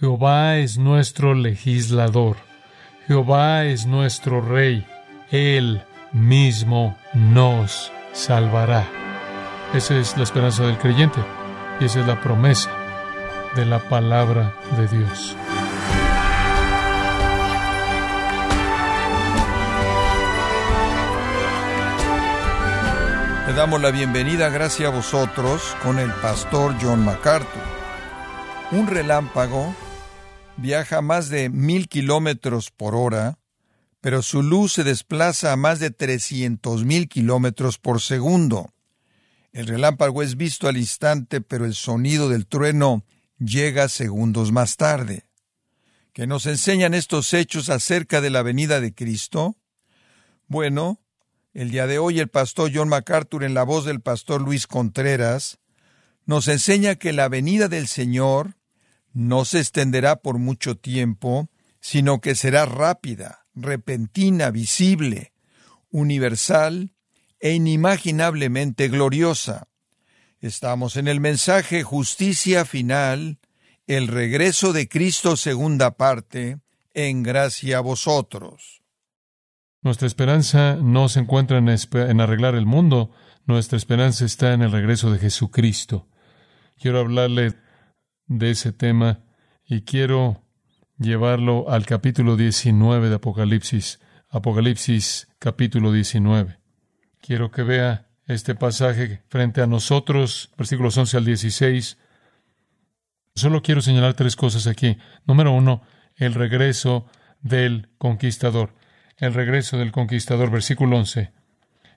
Jehová es nuestro legislador. Jehová es nuestro rey. Él mismo nos salvará. Esa es la esperanza del creyente y esa es la promesa de la palabra de Dios. Le damos la bienvenida, gracias a vosotros, con el pastor John MacArthur. Un relámpago viaja a más de mil kilómetros por hora, pero su luz se desplaza a más de trescientos mil kilómetros por segundo. El relámpago es visto al instante, pero el sonido del trueno llega segundos más tarde. ¿Qué nos enseñan estos hechos acerca de la venida de Cristo? Bueno, el día de hoy el pastor John MacArthur en la voz del pastor Luis Contreras nos enseña que la venida del Señor no se extenderá por mucho tiempo, sino que será rápida, repentina, visible, universal e inimaginablemente gloriosa. Estamos en el mensaje Justicia Final, el regreso de Cristo segunda parte, en gracia a vosotros. Nuestra esperanza no se encuentra en, en, arreglar el mundo, nuestra esperanza está en el regreso de Jesucristo. Quiero hablarle de ese tema y quiero llevarlo al capítulo 19 de Apocalipsis, Apocalipsis capítulo 19. Quiero que vea este pasaje frente a nosotros, versículos 11 al 16. Solo quiero señalar tres cosas aquí. Número uno, el regreso del conquistador. El regreso del conquistador, versículo 11.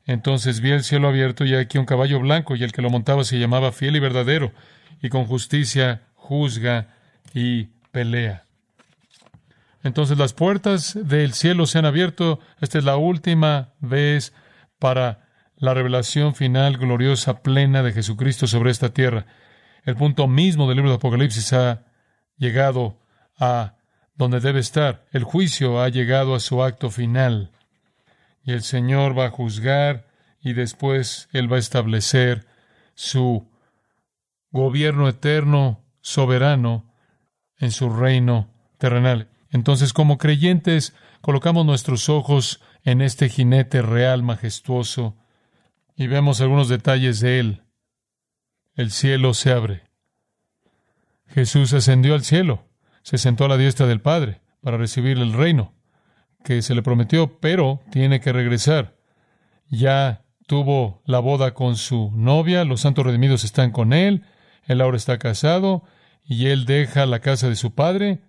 Entonces vi el cielo abierto y aquí un caballo blanco y el que lo montaba se llamaba fiel y verdadero y con justicia juzga y pelea. Entonces las puertas del cielo se han abierto. Esta es la última vez para la revelación final, gloriosa, plena de Jesucristo sobre esta tierra. El punto mismo del libro de Apocalipsis ha llegado a donde debe estar. El juicio ha llegado a su acto final. Y el Señor va a juzgar y después Él va a establecer su gobierno eterno, soberano, en su reino terrenal. Entonces, como creyentes, colocamos nuestros ojos en este jinete real, majestuoso, y vemos algunos detalles de él. El cielo se abre. Jesús ascendió al cielo, se sentó a la diestra del Padre para recibir el reino que se le prometió, pero tiene que regresar. Ya tuvo la boda con su novia, los santos redimidos están con él, él ahora está casado y él deja la casa de su padre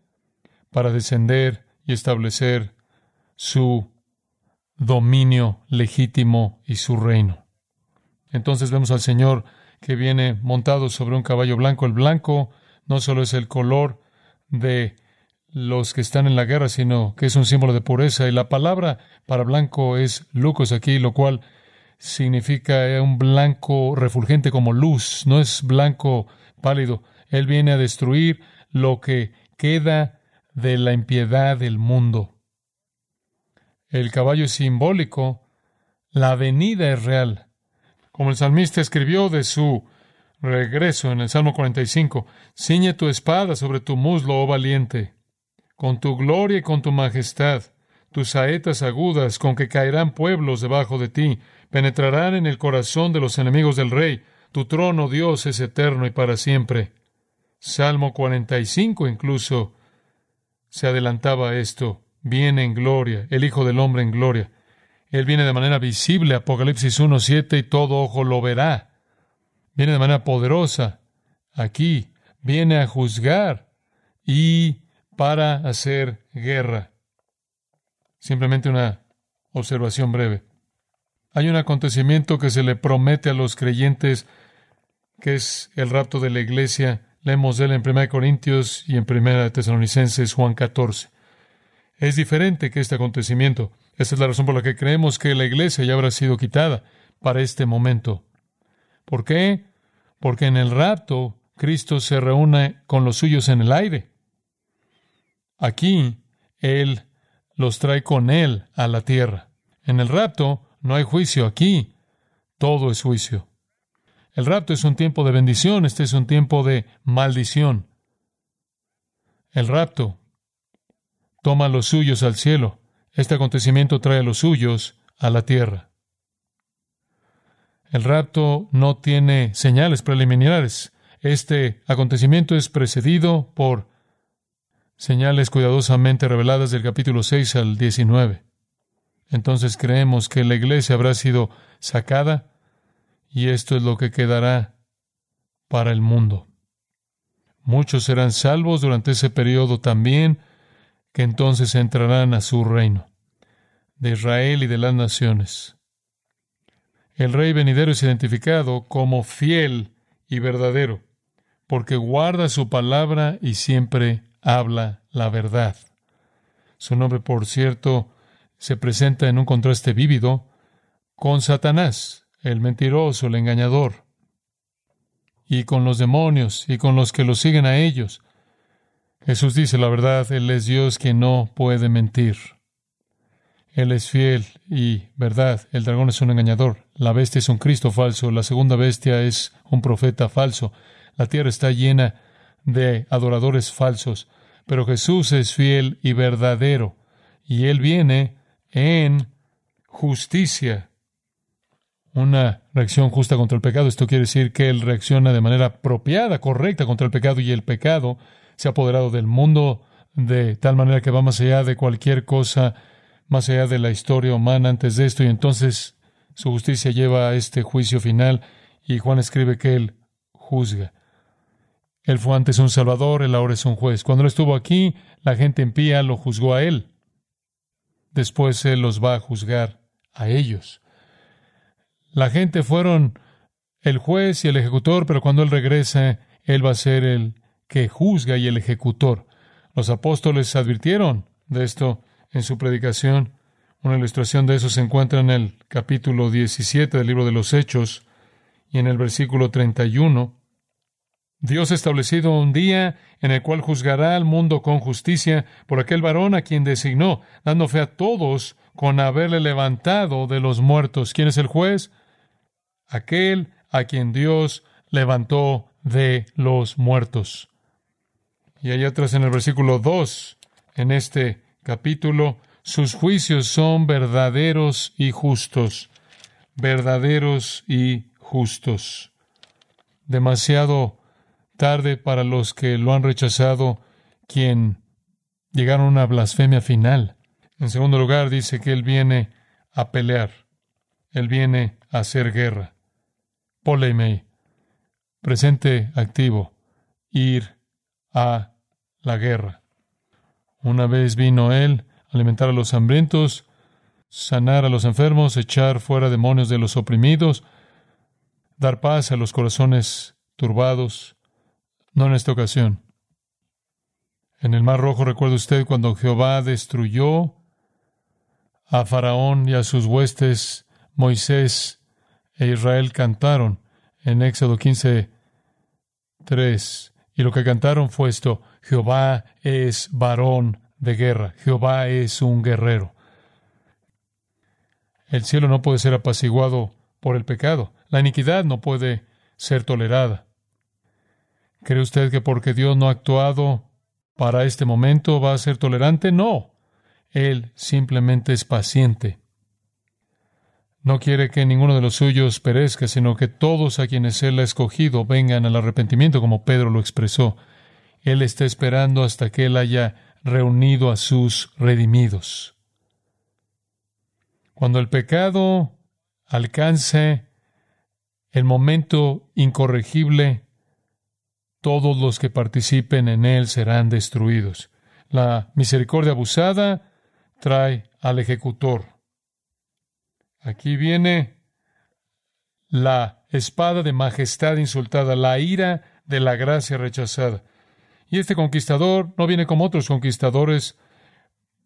para descender y establecer su dominio legítimo y su reino. Entonces vemos al Señor que viene montado sobre un caballo blanco. El blanco no solo es el color de los que están en la guerra, sino que es un símbolo de pureza. Y la palabra para blanco es lucos aquí, lo cual significa un blanco refulgente como luz, no es blanco pálido. Él viene a destruir lo que queda de la impiedad del mundo. El caballo es simbólico, la venida es real. Como el salmista escribió de su regreso en el Salmo 45, ciñe tu espada sobre tu muslo, oh valiente, con tu gloria y con tu majestad, tus saetas agudas con que caerán pueblos debajo de ti, penetrarán en el corazón de los enemigos del rey. Tu trono, Dios, es eterno y para siempre. Salmo 45 incluso se adelantaba a esto. Viene en gloria, el Hijo del Hombre en gloria. Él viene de manera visible, Apocalipsis 1.7, y todo ojo lo verá. Viene de manera poderosa. Aquí viene a juzgar y para hacer guerra. Simplemente una observación breve. Hay un acontecimiento que se le promete a los creyentes, que es el rapto de la iglesia. Leemos de él en 1 Corintios y en 1 Tesalonicenses Juan 14. Es diferente que este acontecimiento. Esa es la razón por la que creemos que la iglesia ya habrá sido quitada para este momento. ¿Por qué? Porque en el rapto Cristo se reúne con los suyos en el aire. Aquí Él los trae con Él a la tierra. En el rapto no hay juicio aquí. Todo es juicio. El rapto es un tiempo de bendición, este es un tiempo de maldición. El rapto toma los suyos al cielo. Este acontecimiento trae a los suyos a la tierra. El rapto no tiene señales preliminares. Este acontecimiento es precedido por señales cuidadosamente reveladas del capítulo 6 al 19. Entonces creemos que la iglesia habrá sido sacada y esto es lo que quedará para el mundo. Muchos serán salvos durante ese periodo también, que entonces entrarán a su reino, de Israel y de las naciones. El rey venidero es identificado como fiel y verdadero, porque guarda su palabra y siempre habla la verdad. Su nombre, por cierto, se presenta en un contraste vívido con Satanás, el mentiroso, el engañador, y con los demonios y con los que lo siguen a ellos. Jesús dice la verdad, Él es Dios que no puede mentir. Él es fiel y verdad. El dragón es un engañador. La bestia es un Cristo falso. La segunda bestia es un profeta falso. La tierra está llena de adoradores falsos. Pero Jesús es fiel y verdadero. Y Él viene en justicia. Una reacción justa contra el pecado. Esto quiere decir que Él reacciona de manera apropiada, correcta contra el pecado y el pecado se ha apoderado del mundo de tal manera que va más allá de cualquier cosa más allá de la historia humana antes de esto, y entonces su justicia lleva a este juicio final, y Juan escribe que él juzga. Él fue antes un salvador, él ahora es un juez. Cuando él estuvo aquí, la gente impía lo juzgó a él. Después él los va a juzgar a ellos. La gente fueron el juez y el ejecutor, pero cuando él regrese, él va a ser el que juzga y el ejecutor. Los apóstoles advirtieron de esto en su predicación. Una ilustración de eso se encuentra en el capítulo 17 del libro de los Hechos y en el versículo 31. Dios ha establecido un día en el cual juzgará al mundo con justicia por aquel varón a quien designó, dando fe a todos con haberle levantado de los muertos. ¿Quién es el juez? Aquel a quien Dios levantó de los muertos. Y allá atrás en el versículo 2, en este capítulo, sus juicios son verdaderos y justos, verdaderos y justos. Demasiado tarde para los que lo han rechazado, quien llegaron a una blasfemia final. En segundo lugar, dice que Él viene a pelear, Él viene a hacer guerra. Polemei, presente activo, ir a la guerra. Una vez vino Él a alimentar a los hambrientos, sanar a los enfermos, echar fuera demonios de los oprimidos, dar paz a los corazones turbados. No en esta ocasión. En el Mar Rojo, recuerda usted cuando Jehová destruyó a Faraón y a sus huestes, Moisés e Israel cantaron en Éxodo 15, 3. Y lo que cantaron fue esto, Jehová es varón de guerra, Jehová es un guerrero. El cielo no puede ser apaciguado por el pecado, la iniquidad no puede ser tolerada. ¿Cree usted que porque Dios no ha actuado para este momento va a ser tolerante? No, Él simplemente es paciente. No quiere que ninguno de los suyos perezca, sino que todos a quienes Él ha escogido vengan al arrepentimiento, como Pedro lo expresó. Él está esperando hasta que Él haya reunido a sus redimidos. Cuando el pecado alcance el momento incorregible, todos los que participen en él serán destruidos. La misericordia abusada trae al ejecutor. Aquí viene la espada de majestad insultada, la ira de la gracia rechazada. Y este conquistador no viene como otros conquistadores,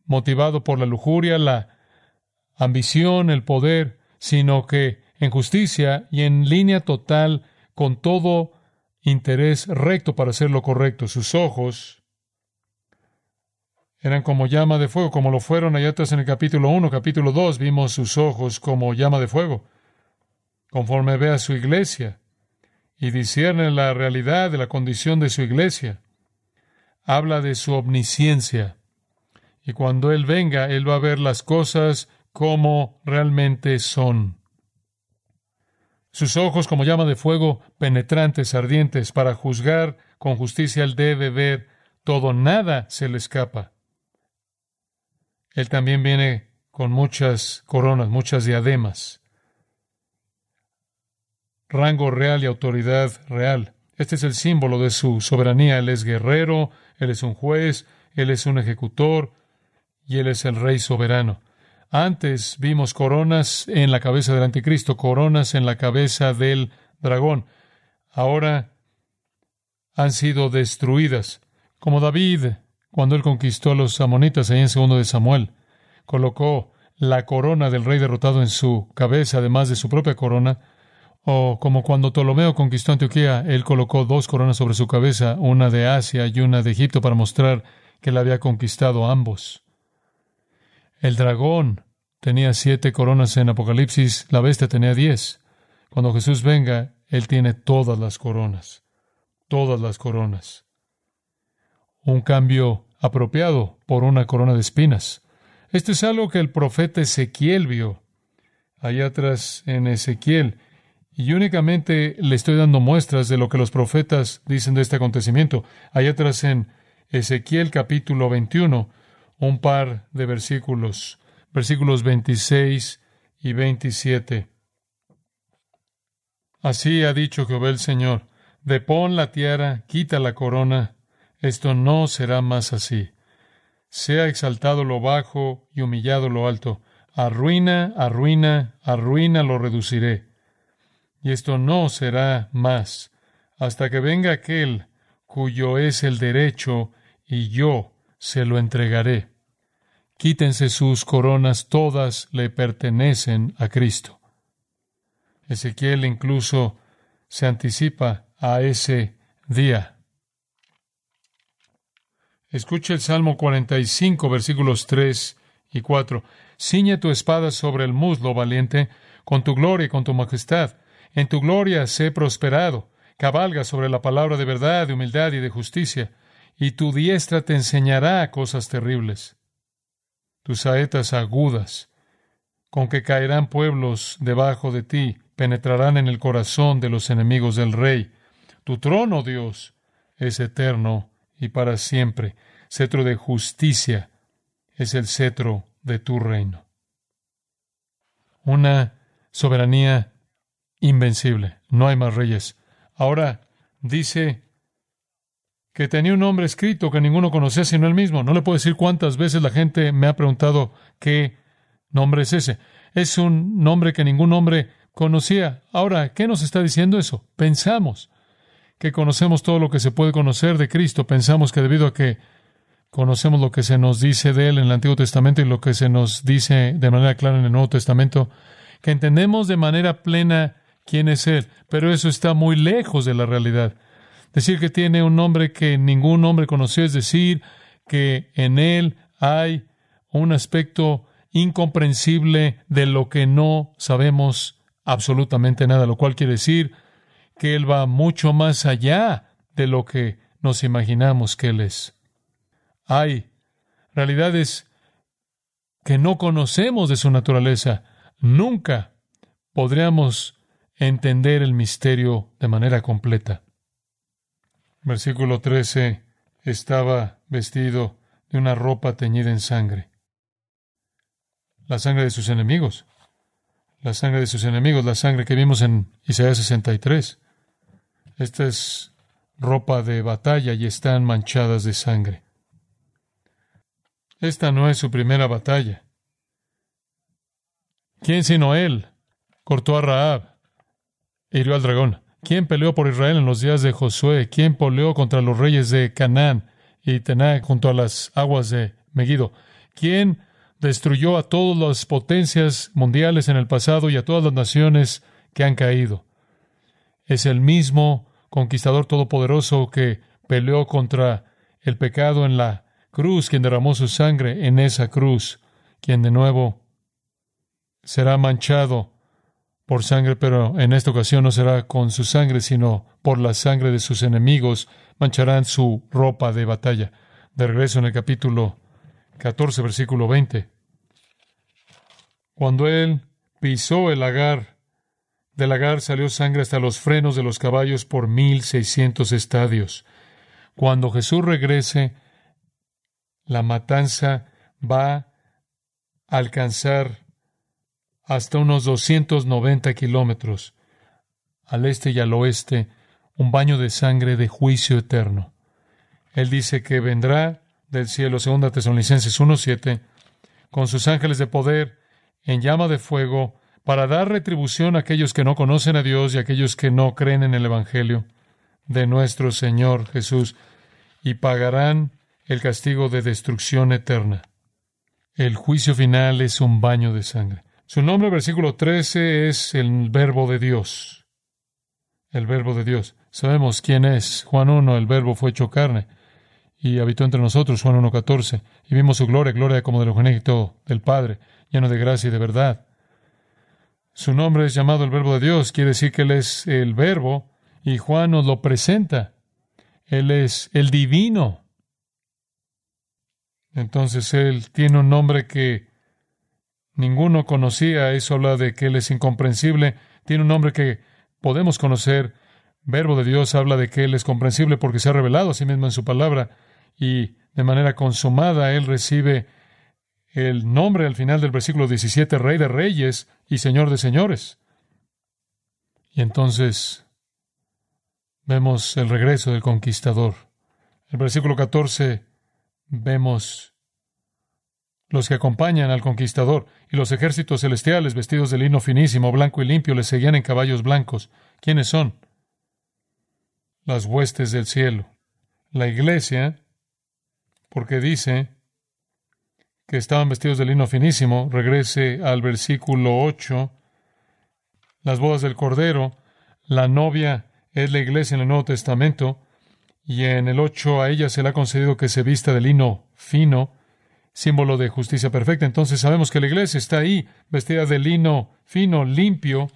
motivado por la lujuria, la ambición, el poder, sino que en justicia y en línea total, con todo interés recto para hacer lo correcto. Sus ojos eran como llama de fuego, como lo fueron allá atrás en el capítulo 1, capítulo 2, vimos sus ojos como llama de fuego. Conforme ve a su iglesia y discierne la realidad de la condición de su iglesia, habla de su omnisciencia. Y cuando Él venga, Él va a ver las cosas como realmente son. Sus ojos como llama de fuego, penetrantes, ardientes, para juzgar con justicia Él debe ver todo, nada se le escapa. Él también viene con muchas coronas, muchas diademas, rango real y autoridad real. Este es el símbolo de su soberanía. Él es guerrero, Él es un juez, Él es un ejecutor y Él es el rey soberano. Antes vimos coronas en la cabeza del anticristo, coronas en la cabeza del dragón. Ahora han sido destruidas. Como David, cuando él conquistó a los amonitas ahí en segundo de Samuel, colocó la corona del rey derrotado en su cabeza, además de su propia corona, o como cuando Ptolomeo conquistó Antioquía, él colocó dos coronas sobre su cabeza, una de Asia y una de Egipto, para mostrar que él había conquistado ambos. El dragón tenía siete coronas en Apocalipsis, la bestia tenía diez. Cuando Jesús venga, él tiene todas las coronas, todas las coronas. Un cambio apropiado por una corona de espinas. Esto es algo que el profeta Ezequiel vio allá atrás en Ezequiel. Y únicamente le estoy dando muestras de lo que los profetas dicen de este acontecimiento. Allá atrás en Ezequiel capítulo 21, un par de versículos, versículos 26 y 27. Así ha dicho Jehová el Señor, depón la tiara, quita la corona, esto no será más así. Sea exaltado lo bajo y humillado lo alto. Arruina, arruina, arruina lo reduciré y esto no será más hasta que venga aquel cuyo es el derecho y yo se lo entregaré. Quítense sus coronas, todas le pertenecen a Cristo. Ezequiel incluso se anticipa a ese día. Escuche el Salmo 45, versículos 3 y 4. Ciñe tu espada sobre el muslo, valiente, con tu gloria y con tu majestad en tu gloria sé prosperado. Cabalga sobre la palabra de verdad, de humildad y de justicia, y tu diestra te enseñará cosas terribles. Tus saetas agudas, con que caerán pueblos debajo de ti, penetrarán en el corazón de los enemigos del rey. Tu trono, Dios, es eterno y para siempre. Cetro de justicia es el cetro de tu reino. Una soberanía invencible. No hay más reyes. Ahora dice que tenía un nombre escrito que ninguno conocía sino él mismo. No le puedo decir cuántas veces la gente me ha preguntado qué nombre es ese. Es un nombre que ningún hombre conocía. Ahora, ¿qué nos está diciendo eso? Pensamos que conocemos todo lo que se puede conocer de Cristo. Pensamos que debido a que conocemos lo que se nos dice de Él en el Antiguo Testamento y lo que se nos dice de manera clara en el Nuevo Testamento, que entendemos de manera plena quién es Él, pero eso está muy lejos de la realidad. Decir que tiene un nombre que ningún hombre conoció es decir que en Él hay un aspecto incomprensible de lo que no sabemos absolutamente nada, lo cual quiere decir que Él va mucho más allá de lo que nos imaginamos que Él es. Hay realidades que no conocemos de su naturaleza. Nunca podríamos entender el misterio de manera completa. Versículo 13. Estaba vestido de una ropa teñida en sangre. La sangre de sus enemigos. La sangre de sus enemigos, la sangre que vimos en Isaías 63. Esta es ropa de batalla y están manchadas de sangre. Esta no es su primera batalla. ¿Quién sino él cortó a Raab, hirió al dragón. ¿Quién peleó por Israel en los días de Josué? ¿Quién peleó contra los reyes de Canaán y Tená junto a las aguas de Megiddo? ¿Quién destruyó a todas las potencias mundiales en el pasado y a todas las naciones que han caído? Es el mismo conquistador todopoderoso que peleó contra el pecado en la cruz, quien derramó su sangre en esa cruz, quien de nuevo será manchado por sangre, pero en esta ocasión no será con su sangre, sino por la sangre de sus enemigos, mancharán su ropa de batalla. De regreso en el capítulo 14, versículo 20. Cuando él pisó el lagar, del lagar salió sangre hasta los frenos de los caballos por mil seiscientos estadios. Cuando Jesús regrese, la matanza va a alcanzar hasta unos 290 kilómetros al este y al oeste, un baño de sangre de juicio eterno. Él dice que vendrá del cielo, segunda Tesalonicenses 1.7, con sus ángeles de poder en llama de fuego, para dar retribución a aquellos que no conocen a Dios y a aquellos que no creen en el Evangelio de nuestro Señor Jesús, y pagarán el castigo de destrucción eterna. El juicio final es un baño de sangre. Su nombre, versículo 13, es el verbo de Dios. El verbo de Dios. Sabemos quién es. Juan 1, el verbo fue hecho carne y habitó entre nosotros, Juan 1.14, y vimos su gloria, gloria como del unigénito del Padre, lleno de gracia y de verdad. Su nombre es llamado el verbo de Dios, quiere decir que Él es el verbo, y Juan nos lo presenta. Él es el divino. Entonces Él tiene un nombre que ninguno conocía, eso habla de que Él es incomprensible, tiene un nombre que podemos conocer, verbo de Dios habla de que Él es comprensible porque se ha revelado a sí mismo en su palabra y de manera consumada Él recibe el nombre al final del versículo 17, Rey de Reyes y Señor de Señores. Y entonces vemos el regreso del conquistador. El versículo 14 vemos los que acompañan al conquistador y los ejércitos celestiales vestidos de lino finísimo, blanco y limpio le seguían en caballos blancos. ¿Quiénes son? Las huestes del cielo. La iglesia, porque dice que estaban vestidos de lino finísimo, regrese al versículo 8, las bodas del Cordero, la novia es la iglesia en el Nuevo Testamento, y en el 8 a ella se le ha concedido que se vista de lino fino, símbolo de justicia perfecta. Entonces sabemos que la iglesia está ahí, vestida de lino fino, limpio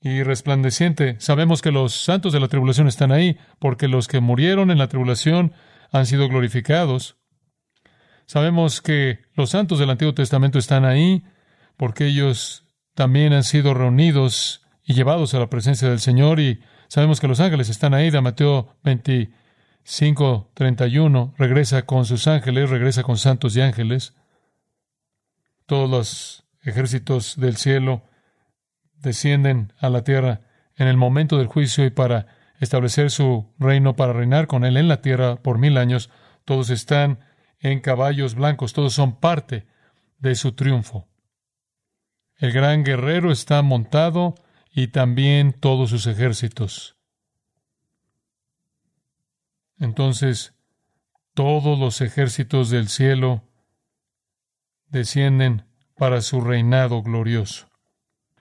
y resplandeciente. Sabemos que los santos de la tribulación están ahí, porque los que murieron en la tribulación han sido glorificados. Sabemos que los santos del Antiguo Testamento están ahí, porque ellos también han sido reunidos y llevados a la presencia del Señor, y sabemos que los ángeles están ahí, de Mateo 20 5.31 regresa con sus ángeles, regresa con santos y ángeles. Todos los ejércitos del cielo descienden a la tierra en el momento del juicio y para establecer su reino, para reinar con él en la tierra por mil años. Todos están en caballos blancos, todos son parte de su triunfo. El gran guerrero está montado y también todos sus ejércitos. Entonces todos los ejércitos del cielo descienden para su reinado glorioso.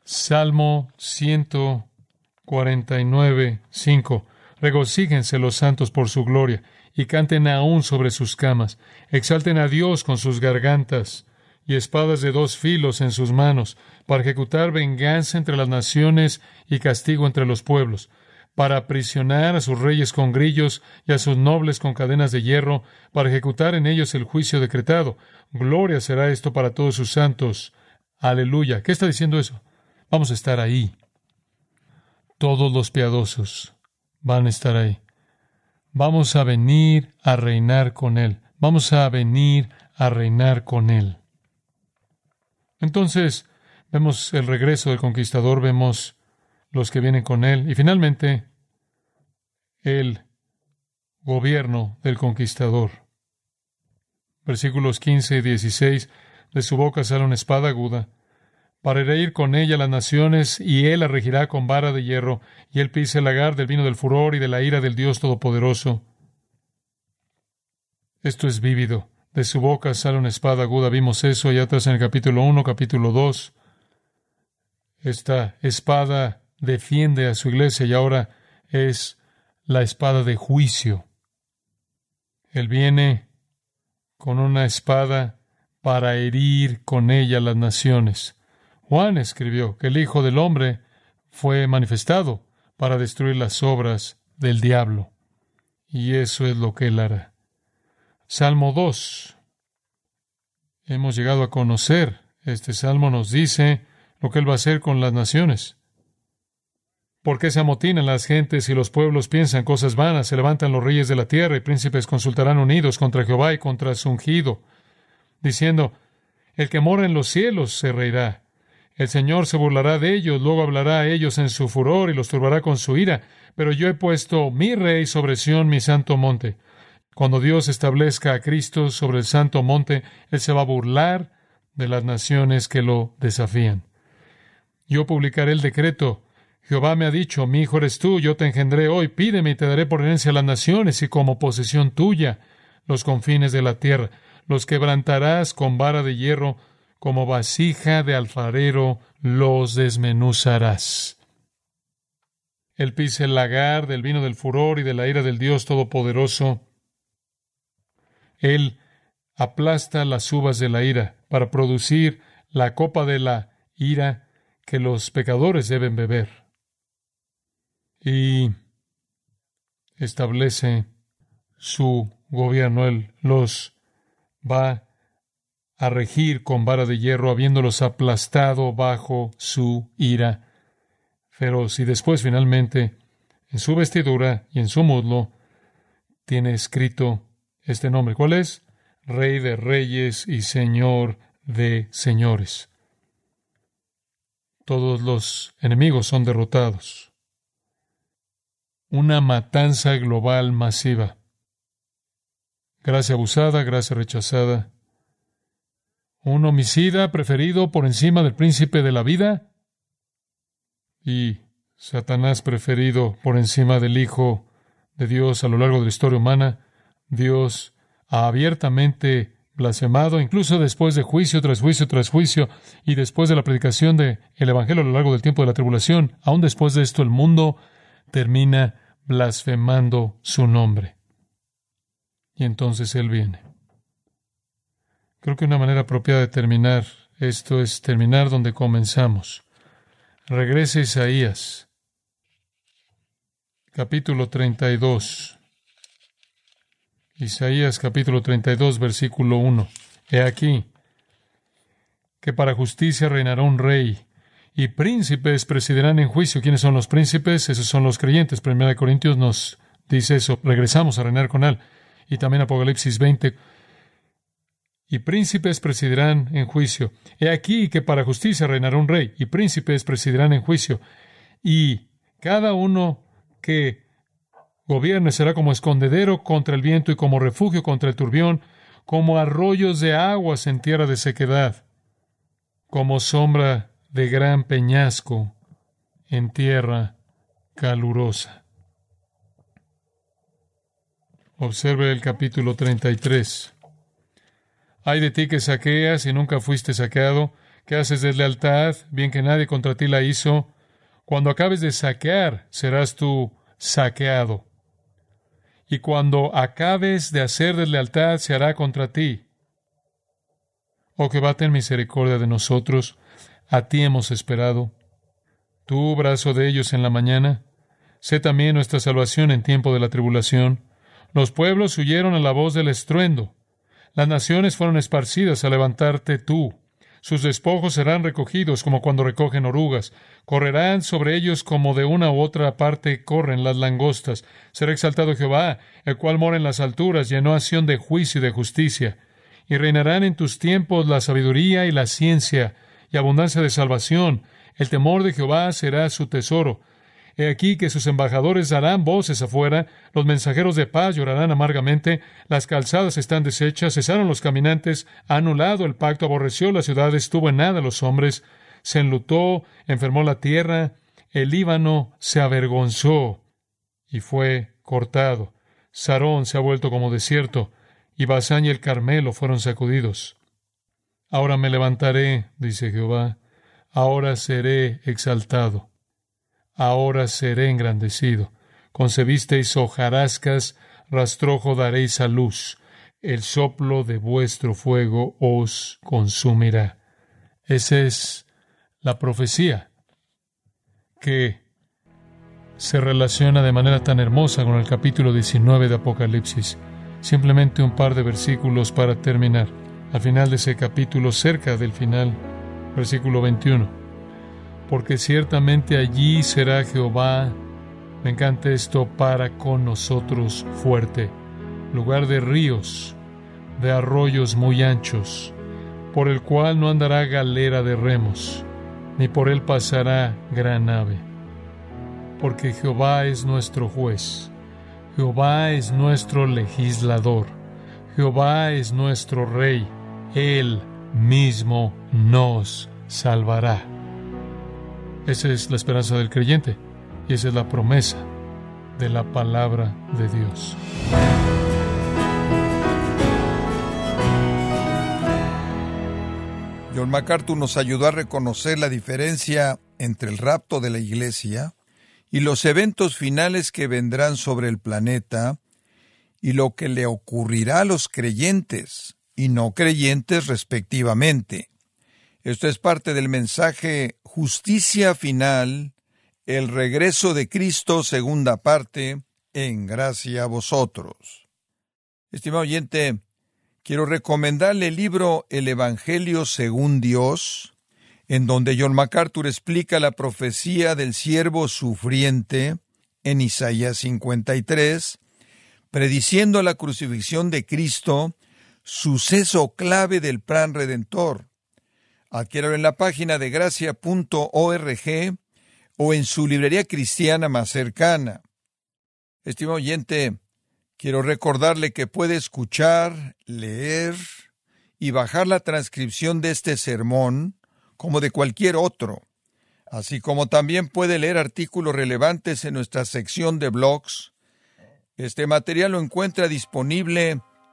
Salmo 149, 5. Regocíjense los santos por su gloria y canten aún sobre sus camas. Exalten a Dios con sus gargantas y espadas de dos filos en sus manos, para ejecutar venganza entre las naciones y castigo entre los pueblos para aprisionar a sus reyes con grillos y a sus nobles con cadenas de hierro, para ejecutar en ellos el juicio decretado. Gloria será esto para todos sus santos. Aleluya. ¿Qué está diciendo eso? Vamos a estar ahí. Todos los piadosos van a estar ahí. Vamos a venir a reinar con Él. Vamos a venir a reinar con Él. Entonces, vemos el regreso del conquistador, vemos los que vienen con Él y finalmente el gobierno del conquistador. Versículos 15 y 16. De su boca sale una espada aguda, para ir con ella las naciones, y él la regirá con vara de hierro, y él pisa el lagar del vino del furor y de la ira del Dios Todopoderoso. Esto es vívido. De su boca sale una espada aguda. Vimos eso allá atrás en el capítulo 1, capítulo 2. Esta espada defiende a su iglesia y ahora es la espada de juicio. Él viene con una espada para herir con ella las naciones. Juan escribió que el Hijo del Hombre fue manifestado para destruir las obras del diablo. Y eso es lo que él hará. Salmo 2. Hemos llegado a conocer. Este salmo nos dice lo que él va a hacer con las naciones. ¿Por qué se amotinan las gentes y los pueblos piensan cosas vanas? Se levantan los reyes de la tierra y príncipes consultarán unidos contra Jehová y contra su ungido, diciendo, el que mora en los cielos se reirá. El Señor se burlará de ellos, luego hablará a ellos en su furor y los turbará con su ira. Pero yo he puesto mi rey sobre Sión, mi santo monte. Cuando Dios establezca a Cristo sobre el santo monte, Él se va a burlar de las naciones que lo desafían. Yo publicaré el decreto. Jehová me ha dicho, mi hijo eres tú, yo te engendré hoy, pídeme y te daré por herencia las naciones y como posesión tuya los confines de la tierra. Los quebrantarás con vara de hierro, como vasija de alfarero los desmenuzarás. El pise el lagar del vino del furor y de la ira del Dios Todopoderoso. Él aplasta las uvas de la ira para producir la copa de la ira que los pecadores deben beber. Y establece su gobierno. Él los va a regir con vara de hierro, habiéndolos aplastado bajo su ira feroz. Y después, finalmente, en su vestidura y en su muslo, tiene escrito este nombre. ¿Cuál es? Rey de reyes y Señor de señores. Todos los enemigos son derrotados. Una matanza global masiva. Gracia abusada, gracia rechazada, un homicida preferido por encima del príncipe de la vida y Satanás preferido por encima del Hijo de Dios a lo largo de la historia humana. Dios ha abiertamente blasfemado, incluso después de juicio tras juicio tras juicio, y después de la predicación del Evangelio a lo largo del tiempo de la tribulación, aún después de esto el mundo termina blasfemando su nombre. Y entonces Él viene. Creo que una manera apropiada de terminar esto es terminar donde comenzamos. Regrese Isaías, capítulo 32. Isaías capítulo 32, versículo 1. He aquí que para justicia reinará un rey y príncipes presidirán en juicio. ¿Quiénes son los príncipes? Esos son los creyentes. Primera de Corintios nos dice eso. Regresamos a reinar con él. Y también Apocalipsis 20 y príncipes presidirán en juicio. He aquí que para justicia reinará un rey, y príncipes presidirán en juicio. Y cada uno que gobierne será como escondedero contra el viento y como refugio contra el turbión, como arroyos de aguas en tierra de sequedad, como sombra de gran peñasco en tierra calurosa. Observe el capítulo 33. Ay de ti que saqueas y nunca fuiste saqueado, que haces deslealtad, bien que nadie contra ti la hizo. Cuando acabes de saquear, serás tú saqueado. Y cuando acabes de hacer deslealtad, se hará contra ti. Oh que ten misericordia de nosotros, a ti hemos esperado. Tú, brazo de ellos en la mañana, sé también nuestra salvación en tiempo de la tribulación. Los pueblos huyeron a la voz del estruendo las naciones fueron esparcidas a levantarte tú. Sus despojos serán recogidos como cuando recogen orugas. Correrán sobre ellos como de una u otra parte corren las langostas. Será exaltado Jehová, el cual mora en las alturas, llenó acción de juicio y de justicia. Y reinarán en tus tiempos la sabiduría y la ciencia, y abundancia de salvación. El temor de Jehová será su tesoro. He aquí que sus embajadores darán voces afuera, los mensajeros de paz llorarán amargamente, las calzadas están deshechas, cesaron los caminantes, ha anulado el pacto, aborreció la ciudad, estuvo en nada los hombres, se enlutó, enfermó la tierra, el Líbano se avergonzó y fue cortado. Sarón se ha vuelto como desierto, y Basán y el Carmelo fueron sacudidos. Ahora me levantaré, dice Jehová, ahora seré exaltado ahora seré engrandecido. Concebisteis hojarascas, rastrojo daréis a luz, el soplo de vuestro fuego os consumirá. Esa es la profecía que se relaciona de manera tan hermosa con el capítulo 19 de Apocalipsis. Simplemente un par de versículos para terminar. Al final de ese capítulo, cerca del final, versículo 21. Porque ciertamente allí será Jehová, me encanta esto, para con nosotros fuerte, lugar de ríos, de arroyos muy anchos, por el cual no andará galera de remos, ni por él pasará gran nave. Porque Jehová es nuestro juez, Jehová es nuestro legislador, Jehová es nuestro rey, Él mismo nos salvará. Esa es la esperanza del creyente y esa es la promesa de la palabra de Dios. John MacArthur nos ayudó a reconocer la diferencia entre el rapto de la iglesia y los eventos finales que vendrán sobre el planeta y lo que le ocurrirá a los creyentes y no creyentes respectivamente. Esto es parte del mensaje Justicia Final, el regreso de Cristo, segunda parte, en gracia a vosotros. Estimado oyente, quiero recomendarle el libro El Evangelio según Dios, en donde John MacArthur explica la profecía del siervo sufriente en Isaías 53, prediciendo la crucifixión de Cristo, suceso clave del plan redentor. Adquiéralo en la página de gracia.org o en su librería cristiana más cercana. Estimado oyente, Quiero recordarle que puede escuchar, leer y bajar la transcripción de este sermón como de cualquier otro, así como también puede leer artículos relevantes en nuestra sección de blogs. Este material lo encuentra disponible